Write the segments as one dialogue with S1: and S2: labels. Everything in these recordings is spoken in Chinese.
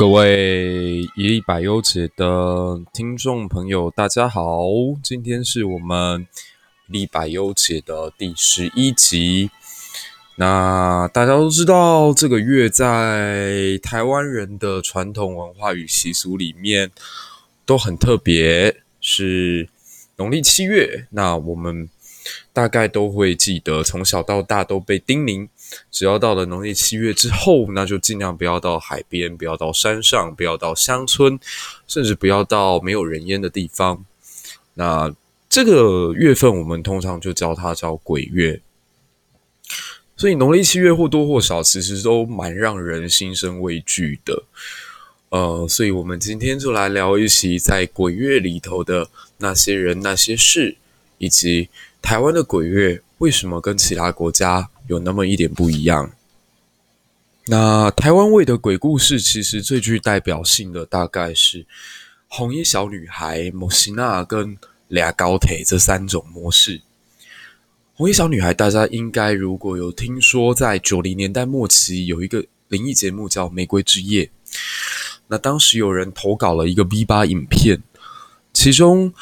S1: 各位一百忧解的听众朋友，大家好！今天是我们一百忧解的第十一集。那大家都知道，这个月在台湾人的传统文化与习俗里面都很特别，是农历七月。那我们大概都会记得，从小到大都被叮咛。只要到了农历七月之后，那就尽量不要到海边，不要到山上，不要到乡村，甚至不要到没有人烟的地方。那这个月份我们通常就叫它叫鬼月。所以农历七月或多或少其实都蛮让人心生畏惧的。呃，所以我们今天就来聊一期在鬼月里头的那些人、那些事，以及台湾的鬼月为什么跟其他国家有那么一点不一样。那台湾味的鬼故事，其实最具代表性的大概是红衣小女孩、莫西娜跟俩高铁这三种模式。红衣小女孩，大家应该如果有听说，在九零年代末期有一个灵异节目叫《玫瑰之夜》，那当时有人投稿了一个 V8 影片，其中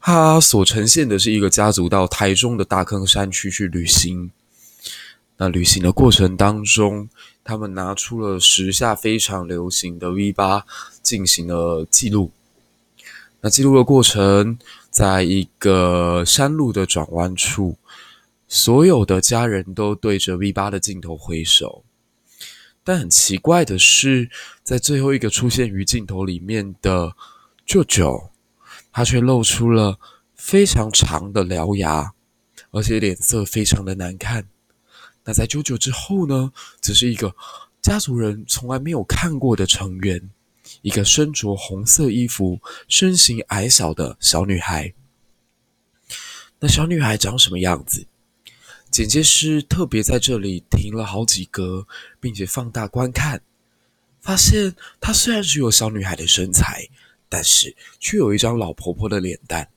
S1: 他所呈现的是一个家族到台中的大坑山区去旅行。那旅行的过程当中，他们拿出了时下非常流行的 V8 进行了记录。那记录的过程，在一个山路的转弯处，所有的家人都对着 V8 的镜头挥手。但很奇怪的是，在最后一个出现于镜头里面的舅舅，他却露出了非常长的獠牙，而且脸色非常的难看。那在舅舅之后呢，只是一个家族人从来没有看过的成员，一个身着红色衣服、身形矮小的小女孩。那小女孩长什么样子？剪接师特别在这里停了好几格，并且放大观看，发现她虽然只有小女孩的身材，但是却有一张老婆婆的脸蛋，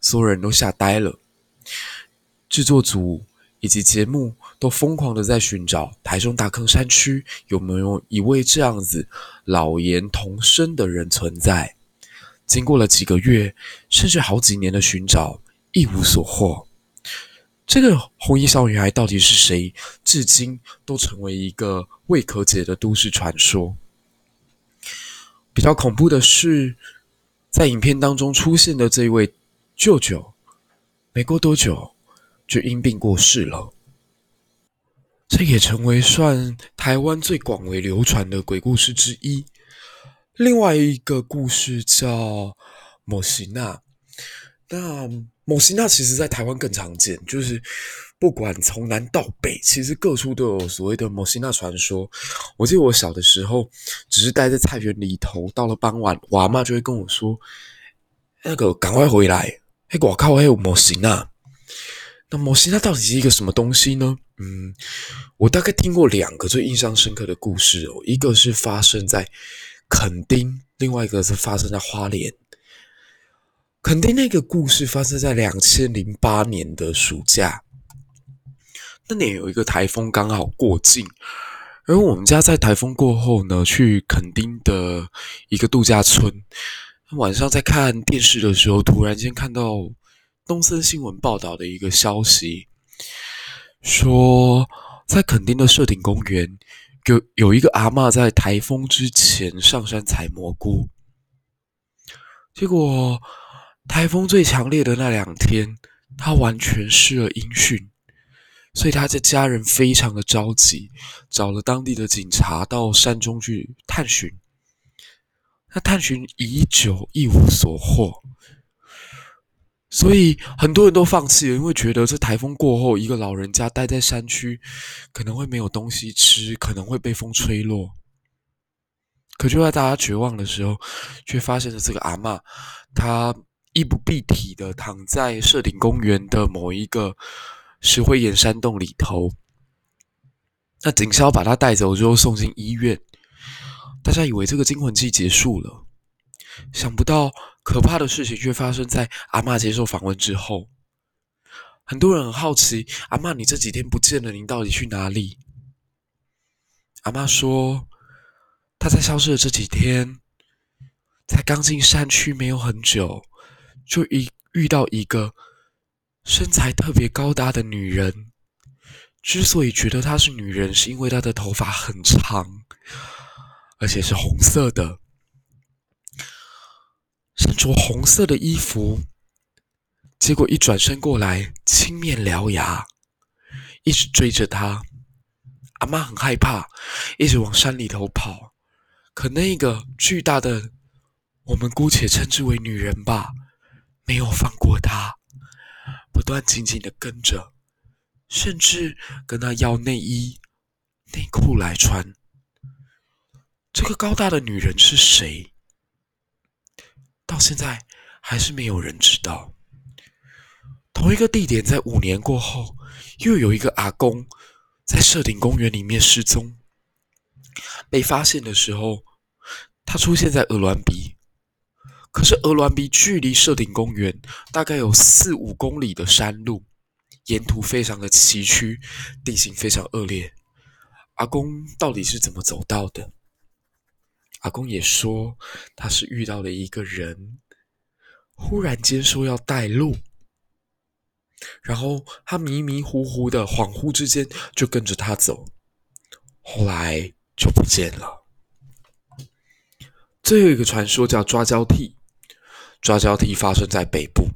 S1: 所有人都吓呆了。制作组。以及节目都疯狂的在寻找台中大坑山区有没有一位这样子老颜童声的人存在。经过了几个月，甚至好几年的寻找，一无所获。这个红衣小女孩到底是谁？至今都成为一个未可解的都市传说。比较恐怖的是，在影片当中出现的这位舅舅，没过多久。就因病过世了，这也成为算台湾最广为流传的鬼故事之一。另外一个故事叫莫西娜，那莫西娜其实在台湾更常见，就是不管从南到北，其实各处都有所谓的莫西娜传说。我记得我小的时候，只是待在菜园里头，到了傍晚，我阿嬷就会跟我说：“那个赶快回来，嘿，我靠，还有莫西娜。”那莫西娜到底是一个什么东西呢？嗯，我大概听过两个最印象深刻的故事哦，一个是发生在垦丁，另外一个是发生在花莲。垦丁那个故事发生在两千零八年的暑假，那年有一个台风刚好过境，而我们家在台风过后呢，去垦丁的一个度假村，晚上在看电视的时候，突然间看到。东森新闻报道的一个消息，说在垦丁的社顶公园，有有一个阿嬷在台风之前上山采蘑菇，结果台风最强烈的那两天，她完全失了音讯，所以她的家人非常的着急，找了当地的警察到山中去探寻，那探寻已久，一无所获。所以很多人都放弃了，因为觉得这台风过后，一个老人家待在山区，可能会没有东西吃，可能会被风吹落。可就在大家绝望的时候，却发现了这个阿嬷，她衣不蔽体的躺在社顶公园的某一个石灰岩山洞里头。那警消把她带走之后送进医院，大家以为这个惊魂记结束了，想不到。可怕的事情却发生在阿嬷接受访问之后。很多人很好奇，阿嬷，你这几天不见了，您到底去哪里？阿嬷说，她在消失的这几天，才刚进山区没有很久，就一遇到一个身材特别高大的女人。之所以觉得她是女人，是因为她的头发很长，而且是红色的，身着红色的衣服。结果一转身过来，青面獠牙，一直追着她。阿妈很害怕，一直往山里头跑。可那个巨大的，我们姑且称之为女人吧，没有放过她，不断紧紧的跟着，甚至跟她要内衣、内裤来穿。这个高大的女人是谁？到现在还是没有人知道。同一个地点，在五年过后，又有一个阿公在社顶公园里面失踪，被发现的时候。他出现在鹅銮鼻，可是鹅銮鼻距离社顶公园大概有四五公里的山路，沿途非常的崎岖，地形非常恶劣。阿公到底是怎么走到的？阿公也说他是遇到了一个人，忽然间说要带路，然后他迷迷糊糊的，恍惚之间就跟着他走，后来就不见了。最后一个传说叫抓交替，抓交替发生在北部，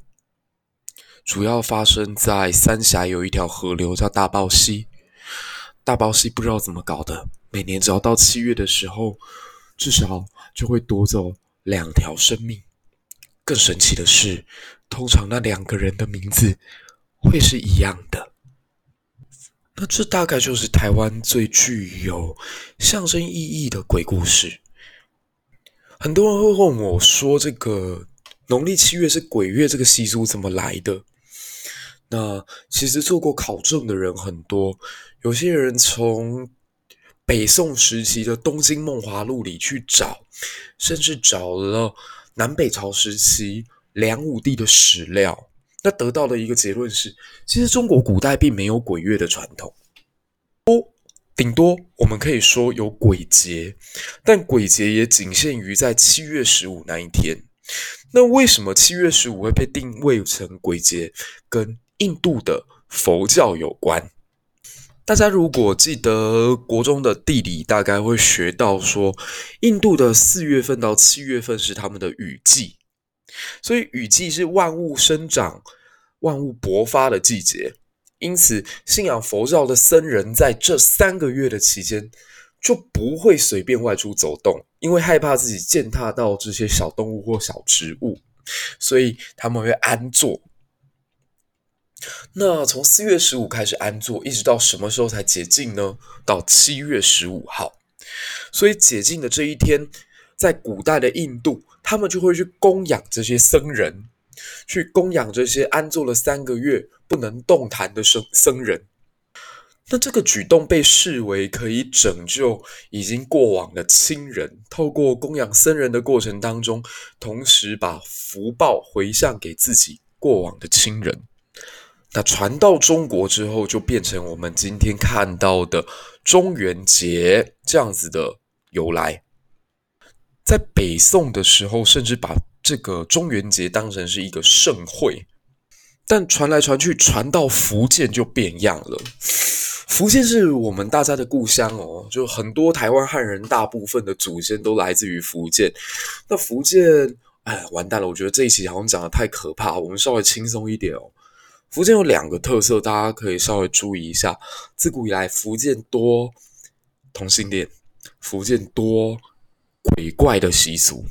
S1: 主要发生在三峡有一条河流叫大豹溪，大豹溪不知道怎么搞的，每年只要到七月的时候，至少就会夺走两条生命。更神奇的是，通常那两个人的名字会是一样的。那这大概就是台湾最具有象征意义的鬼故事。很多人会问我说：“这个农历七月是鬼月，这个习俗怎么来的？”那其实做过考证的人很多，有些人从北宋时期的《东京梦华录》里去找，甚至找了南北朝时期梁武帝的史料，那得到的一个结论是：其实中国古代并没有鬼月的传统。哦。顶多我们可以说有鬼节，但鬼节也仅限于在七月十五那一天。那为什么七月十五会被定位成鬼节？跟印度的佛教有关。大家如果记得国中的地理，大概会学到说，印度的四月份到七月份是他们的雨季，所以雨季是万物生长、万物勃发的季节。因此，信仰佛教的僧人在这三个月的期间就不会随便外出走动，因为害怕自己践踏到这些小动物或小植物，所以他们会安坐。那从四月十五开始安坐，一直到什么时候才解禁呢？到七月十五号。所以解禁的这一天，在古代的印度，他们就会去供养这些僧人。去供养这些安坐了三个月不能动弹的僧僧人，那这个举动被视为可以拯救已经过往的亲人，透过供养僧人的过程当中，同时把福报回向给自己过往的亲人。那传到中国之后，就变成我们今天看到的中元节这样子的由来。在北宋的时候，甚至把这个中元节当成是一个盛会，但传来传去，传到福建就变样了。福建是我们大家的故乡哦，就很多台湾汉人大部分的祖先都来自于福建。那福建，哎，完蛋了！我觉得这一期好像讲得太可怕，我们稍微轻松一点哦。福建有两个特色，大家可以稍微注意一下。自古以来，福建多同性恋，福建多鬼怪的习俗。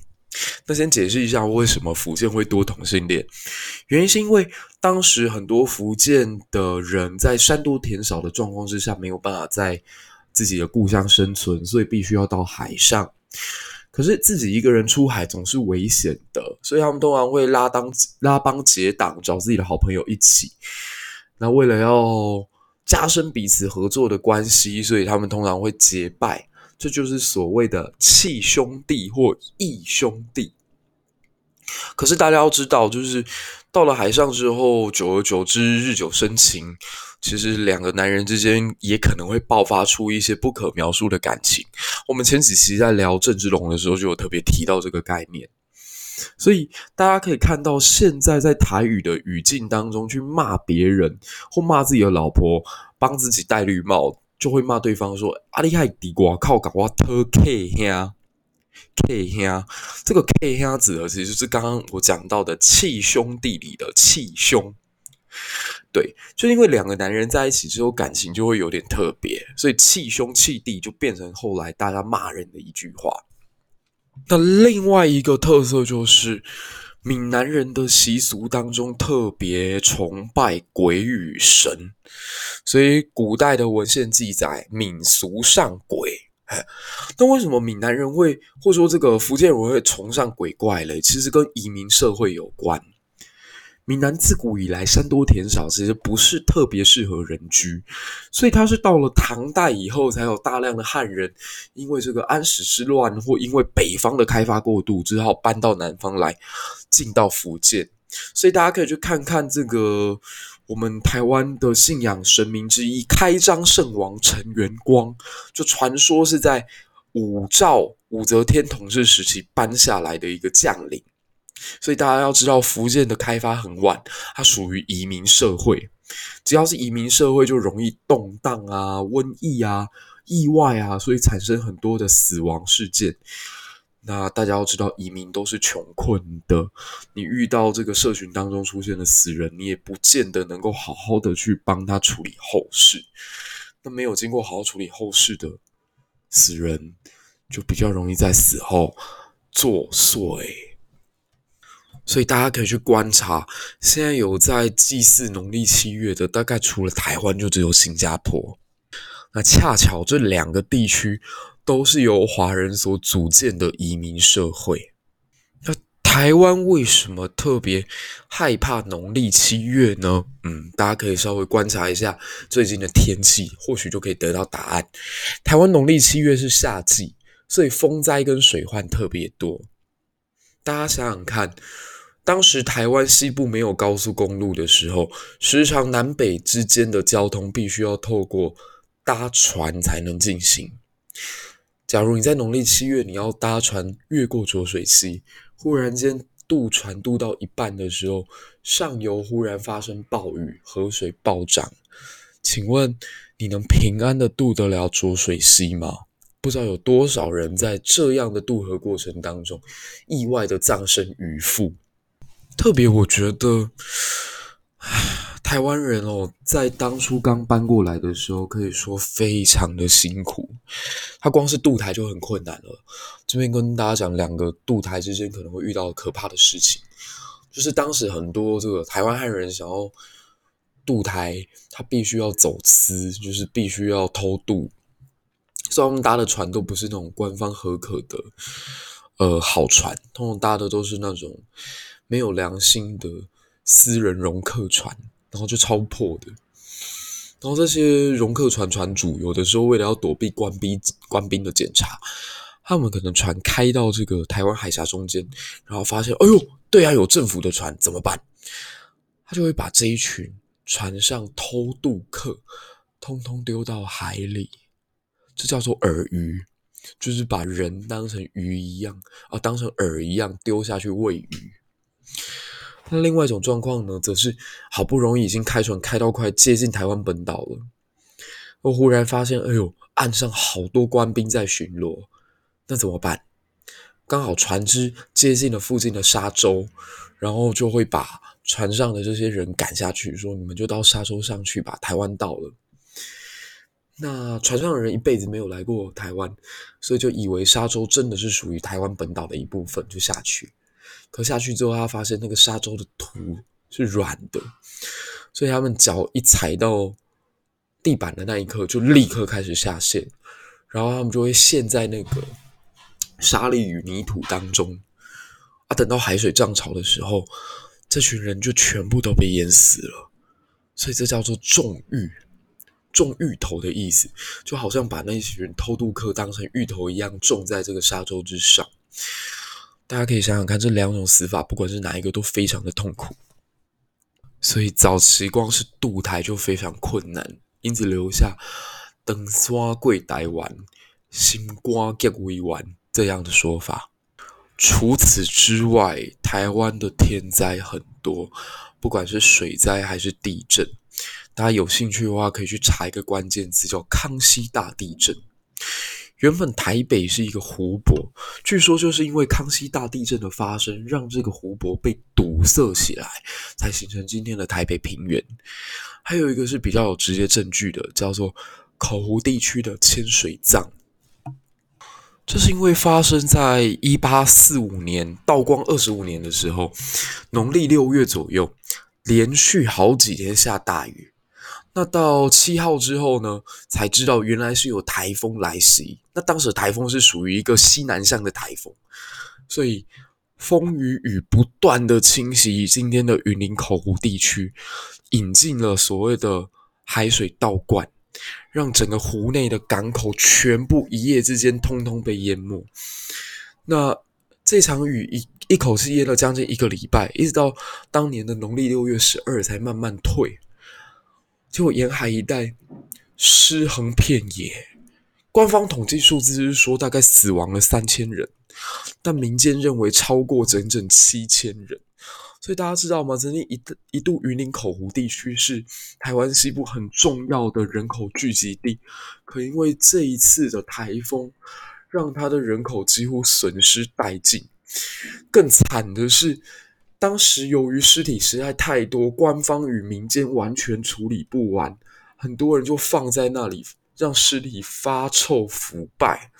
S1: 那先解释一下为什么福建会多同性恋，原因是因为当时很多福建的人在山多田少的状况之下，没有办法在自己的故乡生存，所以必须要到海上。可是自己一个人出海总是危险的，所以他们通常会拉帮拉帮结党，找自己的好朋友一起。那为了要加深彼此合作的关系，所以他们通常会结拜。这就是所谓的契兄弟或义兄弟。可是大家要知道，就是到了海上之后，久而久之，日久生情，其实两个男人之间也可能会爆发出一些不可描述的感情。我们前几期在聊郑志龙的时候，就有特别提到这个概念。所以大家可以看到，现在在台语的语境当中去骂别人或骂自己的老婆，帮自己戴绿帽，就会骂对方说：“阿厉害，地瓜靠搞我特 K 兄。” K 兄，这个 K 兄指的其实就是刚刚我讲到的气兄弟里的气兄。对，就因为两个男人在一起之后，感情就会有点特别，所以气兄气弟就变成后来大家骂人的一句话。那另外一个特色就是，闽南人的习俗当中特别崇拜鬼与神，所以古代的文献记载，闽俗上鬼。那为什么闽南人会，或者说这个福建人会崇尚鬼怪嘞？其实跟移民社会有关。闽南自古以来山多田少，其实不是特别适合人居，所以它是到了唐代以后，才有大量的汉人因为这个安史之乱，或因为北方的开发过度，只好搬到南方来，进到福建。所以大家可以去看看这个我们台湾的信仰神明之一开漳圣王陈元光，就传说是在武曌武则天统治时期搬下来的一个将领。所以大家要知道，福建的开发很晚，它属于移民社会。只要是移民社会，就容易动荡啊、瘟疫啊、意外啊，所以产生很多的死亡事件。那大家要知道，移民都是穷困的。你遇到这个社群当中出现的死人，你也不见得能够好好的去帮他处理后事。那没有经过好好处理后事的死人，就比较容易在死后作祟。所以大家可以去观察，现在有在祭祀农历七月的，大概除了台湾，就只有新加坡。那恰巧这两个地区。都是由华人所组建的移民社会。那台湾为什么特别害怕农历七月呢？嗯，大家可以稍微观察一下最近的天气，或许就可以得到答案。台湾农历七月是夏季，所以风灾跟水患特别多。大家想想看，当时台湾西部没有高速公路的时候，时常南北之间的交通必须要透过搭船才能进行。假如你在农历七月，你要搭船越过浊水溪，忽然间渡船渡到一半的时候，上游忽然发生暴雨，河水暴涨，请问你能平安的渡得了浊水溪吗？不知道有多少人在这样的渡河过程当中，意外的葬身鱼腹。特别我觉得。台湾人哦，在当初刚搬过来的时候，可以说非常的辛苦。他光是渡台就很困难了。这边跟大家讲两个渡台之间可能会遇到可怕的事情，就是当时很多这个台湾汉人想要渡台，他必须要走私，就是必须要偷渡。所以他们搭的船都不是那种官方核可的，呃，好船，通常搭的都是那种没有良心的私人容客船。然后就超破的，然后这些容客船船主有的时候为了要躲避官兵官兵的检查，他们可能船开到这个台湾海峡中间，然后发现，哎呦，对啊，有政府的船怎么办？他就会把这一群船上偷渡客通通丢到海里，这叫做饵鱼，就是把人当成鱼一样啊，当成饵一样丢下去喂鱼。那另外一种状况呢，则是好不容易已经开船开到快接近台湾本岛了，我忽然发现，哎呦，岸上好多官兵在巡逻，那怎么办？刚好船只接近了附近的沙洲，然后就会把船上的这些人赶下去，说你们就到沙洲上去吧，台湾到了。那船上的人一辈子没有来过台湾，所以就以为沙洲真的是属于台湾本岛的一部分，就下去。可下去之后，他发现那个沙洲的土是软的，所以他们脚一踩到地板的那一刻，就立刻开始下陷，然后他们就会陷在那个沙粒与泥土当中。啊，等到海水涨潮的时候，这群人就全部都被淹死了。所以这叫做种芋，种芋头的意思，就好像把那群偷渡客当成芋头一样种在这个沙洲之上。大家可以想想看，这两种死法，不管是哪一个，都非常的痛苦。所以早期光是渡台就非常困难，因此留下“登山过台湾，心肝结为丸”这样的说法。除此之外，台湾的天灾很多，不管是水灾还是地震。大家有兴趣的话，可以去查一个关键词，叫“康熙大地震”。原本台北是一个湖泊，据说就是因为康熙大地震的发生，让这个湖泊被堵塞起来，才形成今天的台北平原。还有一个是比较有直接证据的，叫做口湖地区的千水葬。这是因为发生在一八四五年道光二十五年的时候，农历六月左右，连续好几天下大雨。那到七号之后呢，才知道原来是有台风来袭。那当时台风是属于一个西南向的台风，所以风雨雨不断的侵袭今天的云林口湖地区，引进了所谓的海水倒灌，让整个湖内的港口全部一夜之间通通被淹没。那这场雨一一口气淹了将近一个礼拜，一直到当年的农历六月十二才慢慢退。结果沿海一带尸横遍野，官方统计数字是说大概死亡了三千人，但民间认为超过整整七千人。所以大家知道吗？曾经一一度云林口湖地区是台湾西部很重要的人口聚集地，可因为这一次的台风，让它的人口几乎损失殆尽。更惨的是。当时由于尸体实在太多，官方与民间完全处理不完，很多人就放在那里，让尸体发臭腐败。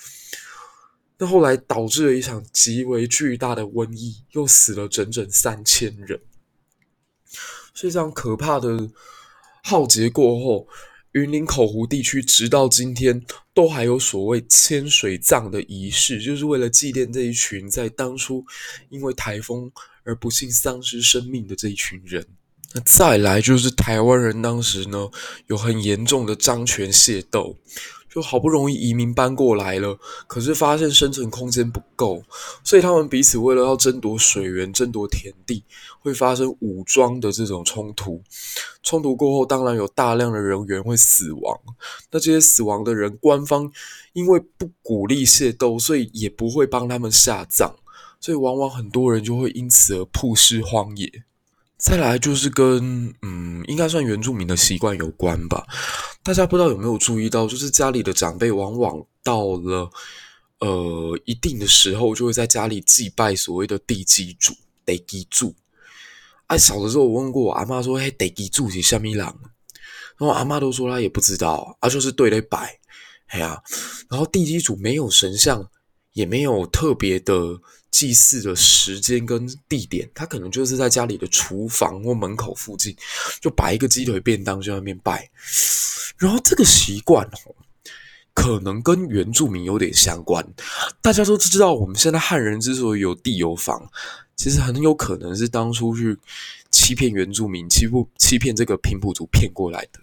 S1: 那后来导致了一场极为巨大的瘟疫，又死了整整三千人。所以这样可怕的浩劫过后，云林口湖地区直到今天都还有所谓千水葬的仪式，就是为了纪念这一群在当初因为台风。而不幸丧失生命的这一群人，那再来就是台湾人当时呢，有很严重的张权械斗，就好不容易移民搬过来了，可是发现生存空间不够，所以他们彼此为了要争夺水源、争夺田地，会发生武装的这种冲突。冲突过后，当然有大量的人员会死亡。那这些死亡的人，官方因为不鼓励械斗，所以也不会帮他们下葬。所以，往往很多人就会因此而曝尸荒野。再来就是跟嗯，应该算原住民的习惯有关吧。大家不知道有没有注意到，就是家里的长辈往往到了呃一定的时候，就会在家里祭拜所谓的地基主、地基主。哎，小的时候我问过我阿妈说：“嘿，地基主是什么人？”然后阿妈都说她也不知道，啊，就是对咧拜。哎呀，然后地基主没有神像，也没有特别的。祭祀的时间跟地点，他可能就是在家里的厨房或门口附近，就摆一个鸡腿便当就在那边拜。然后这个习惯哦，可能跟原住民有点相关。大家都知道，我们现在汉人之所以有地有房，其实很有可能是当初去欺骗原住民、欺负欺骗这个平埔族骗过来的。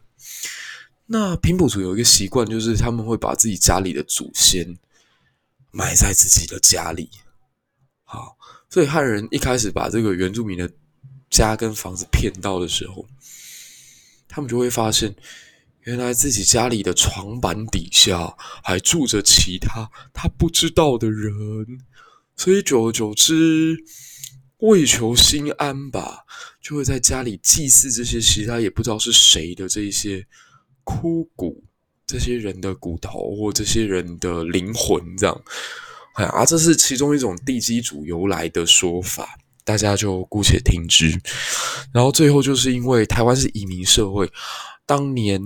S1: 那平埔族有一个习惯，就是他们会把自己家里的祖先埋在自己的家里。好，所以汉人一开始把这个原住民的家跟房子骗到的时候，他们就会发现，原来自己家里的床板底下还住着其他他不知道的人，所以久而久之，为求心安吧，就会在家里祭祀这些其他也不知道是谁的这一些枯骨，这些人的骨头或这些人的灵魂，这样。啊，这是其中一种地基主由来的说法，大家就姑且听之。然后最后就是因为台湾是移民社会，当年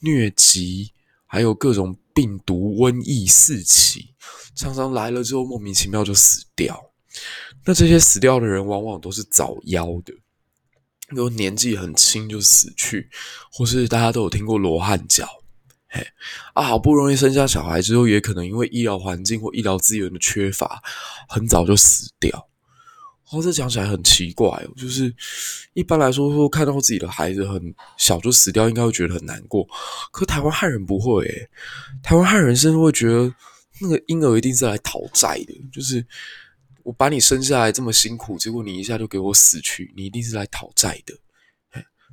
S1: 疟疾还有各种病毒瘟疫四起，常常来了之后莫名其妙就死掉。那这些死掉的人往往都是早夭的，都年纪很轻就死去，或是大家都有听过罗汉脚。嘿，啊，好不容易生下小孩之后，也可能因为医疗环境或医疗资源的缺乏，很早就死掉。哦，这讲起来很奇怪哦，就是一般来说说看到自己的孩子很小就死掉，应该会觉得很难过。可台湾汉人不会诶，台湾汉人甚至会觉得那个婴儿一定是来讨债的，就是我把你生下来这么辛苦，结果你一下就给我死去，你一定是来讨债的。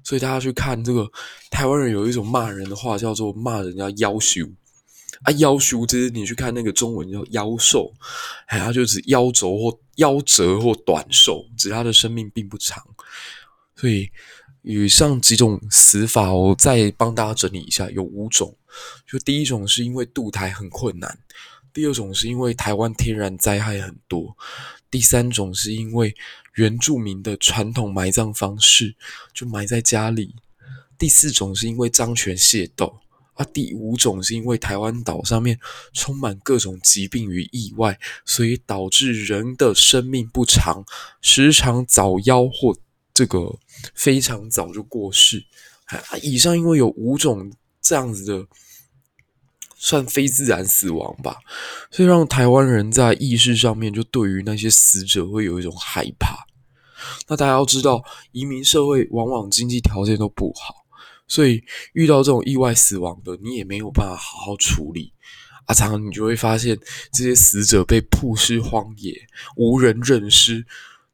S1: 所以大家去看这个台湾人有一种骂人的话，叫做骂人家夭寿啊，夭寿就是你去看那个中文叫妖寿，哎，他就指夭折或夭折或短寿，指他的生命并不长。所以以上几种死法，我再帮大家整理一下，有五种。就第一种是因为渡台很困难，第二种是因为台湾天然灾害很多，第三种是因为原住民的传统埋葬方式就埋在家里，第四种是因为张权械斗啊，第五种是因为台湾岛上面充满各种疾病与意外，所以导致人的生命不长，时常早夭或这个非常早就过世。啊，以上因为有五种这样子的。算非自然死亡吧，所以让台湾人在意识上面就对于那些死者会有一种害怕。那大家要知道，移民社会往往经济条件都不好，所以遇到这种意外死亡的，你也没有办法好好处理。啊，常常你就会发现这些死者被曝尸荒野，无人认尸。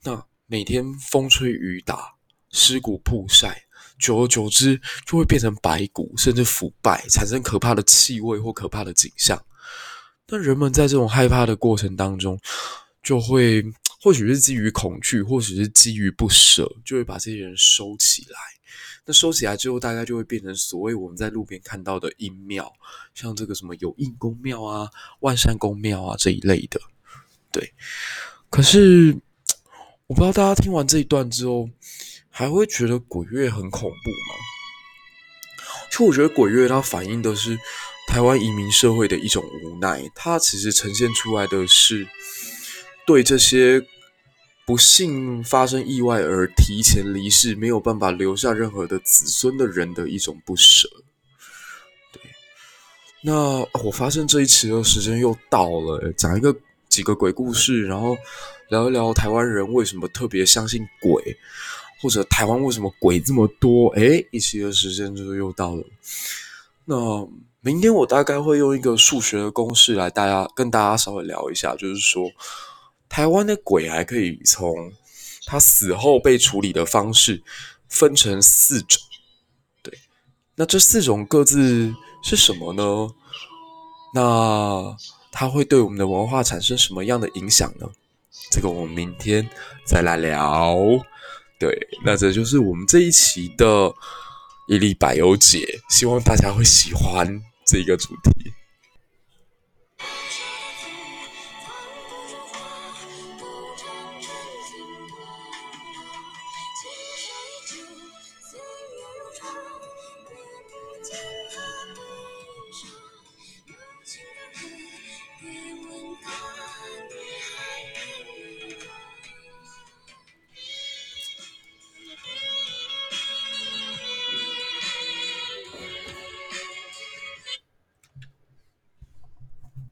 S1: 那每天风吹雨打，尸骨曝晒。久而久之，就会变成白骨，甚至腐败，产生可怕的气味或可怕的景象。那人们在这种害怕的过程当中，就会或许是基于恐惧，或许是基于不舍，就会把这些人收起来。那收起来之后，大概就会变成所谓我们在路边看到的阴庙，像这个什么有应公庙啊、万善公庙啊这一类的。对，可是我不知道大家听完这一段之后。还会觉得鬼月很恐怖吗？其实我觉得鬼月它反映的是台湾移民社会的一种无奈，它其实呈现出来的是对这些不幸发生意外而提前离世、没有办法留下任何的子孙的人的一种不舍。对，那我发现这一期的时间又到了，讲一个几个鬼故事，然后聊一聊台湾人为什么特别相信鬼。或者台湾为什么鬼这么多？诶，一期的时间就又到了。那明天我大概会用一个数学的公式来大家跟大家稍微聊一下，就是说台湾的鬼还可以从他死后被处理的方式分成四种。对，那这四种各自是什么呢？那它会对我们的文化产生什么样的影响呢？这个我们明天再来聊。对，那这就是我们这一期的一粒百忧解，希望大家会喜欢这个主题。